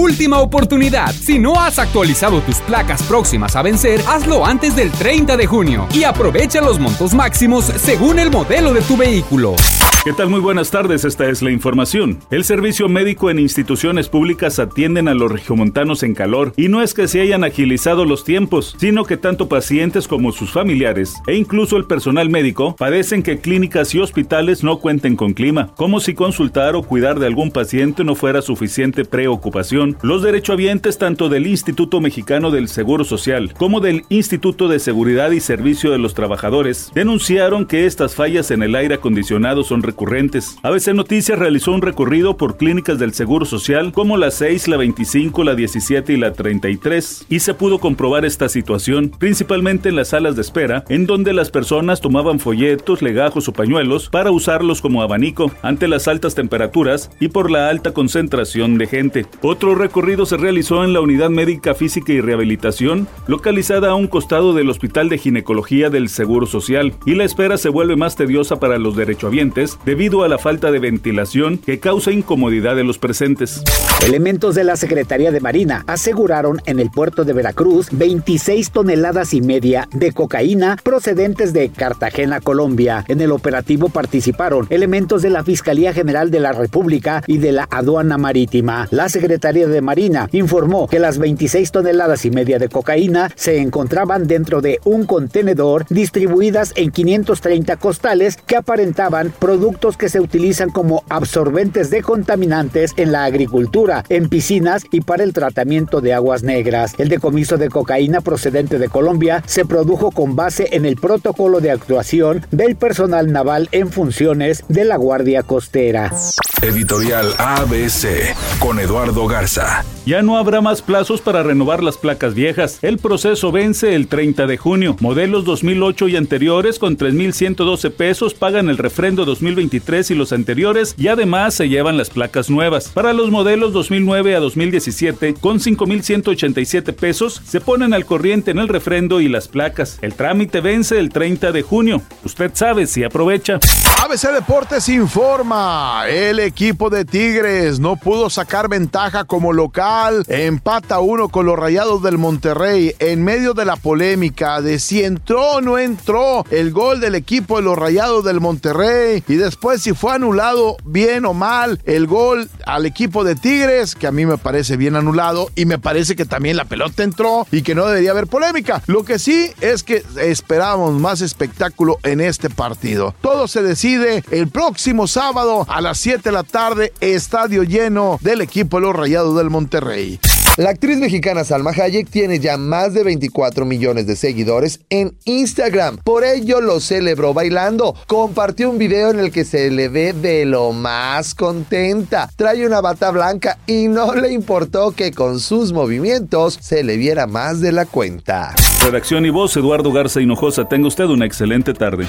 Última oportunidad. Si no has actualizado tus placas próximas a vencer, hazlo antes del 30 de junio y aprovecha los montos máximos según el modelo de tu vehículo. ¿Qué tal? Muy buenas tardes, esta es la información. El servicio médico en instituciones públicas atienden a los regiomontanos en calor y no es que se hayan agilizado los tiempos, sino que tanto pacientes como sus familiares e incluso el personal médico padecen que clínicas y hospitales no cuenten con clima, como si consultar o cuidar de algún paciente no fuera suficiente preocupación. Los derechohabientes tanto del Instituto Mexicano del Seguro Social como del Instituto de Seguridad y Servicio de los Trabajadores denunciaron que estas fallas en el aire acondicionado son recurrentes. ABC Noticias realizó un recorrido por clínicas del Seguro Social como la 6, la 25, la 17 y la 33 y se pudo comprobar esta situación, principalmente en las salas de espera, en donde las personas tomaban folletos, legajos o pañuelos para usarlos como abanico ante las altas temperaturas y por la alta concentración de gente. Otro recorrido se realizó en la Unidad Médica Física y Rehabilitación, localizada a un costado del Hospital de Ginecología del Seguro Social, y la espera se vuelve más tediosa para los derechohabientes debido a la falta de ventilación que causa incomodidad de los presentes. Elementos de la Secretaría de Marina aseguraron en el puerto de Veracruz 26 toneladas y media de cocaína procedentes de Cartagena, Colombia. En el operativo participaron elementos de la Fiscalía General de la República y de la Aduana Marítima. La Secretaría de Marina informó que las 26 toneladas y media de cocaína se encontraban dentro de un contenedor distribuidas en 530 costales que aparentaban productos que se utilizan como absorbentes de contaminantes en la agricultura, en piscinas y para el tratamiento de aguas negras. El decomiso de cocaína procedente de Colombia se produjo con base en el protocolo de actuación del personal naval en funciones de la Guardia Costera. Editorial ABC con Eduardo Garza. Ya no habrá más plazos para renovar las placas viejas. El proceso vence el 30 de junio. Modelos 2008 y anteriores con 3.112 pesos pagan el refrendo 2023 y los anteriores y además se llevan las placas nuevas. Para los modelos 2009 a 2017 con 5.187 pesos se ponen al corriente en el refrendo y las placas. El trámite vence el 30 de junio. Usted sabe si aprovecha. ABC Deportes informa. El equipo de Tigres no pudo sacar ventaja como local empata uno con los Rayados del Monterrey en medio de la polémica de si entró o no entró el gol del equipo de los Rayados del Monterrey y después si fue anulado bien o mal el gol al equipo de Tigres, que a mí me parece bien anulado y me parece que también la pelota entró y que no debería haber polémica. Lo que sí es que esperamos más espectáculo en este partido. Todo se decide el próximo sábado a las 7 de la tarde, estadio lleno del equipo de los Rayados del Monterrey. La actriz mexicana Salma Hayek tiene ya más de 24 millones de seguidores en Instagram. Por ello lo celebró bailando. Compartió un video en el que se le ve de lo más contenta. Trae una bata blanca y no le importó que con sus movimientos se le viera más de la cuenta. Redacción y voz Eduardo Garza Hinojosa. Tenga usted una excelente tarde.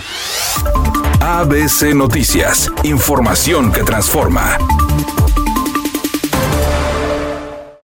ABC Noticias. Información que transforma.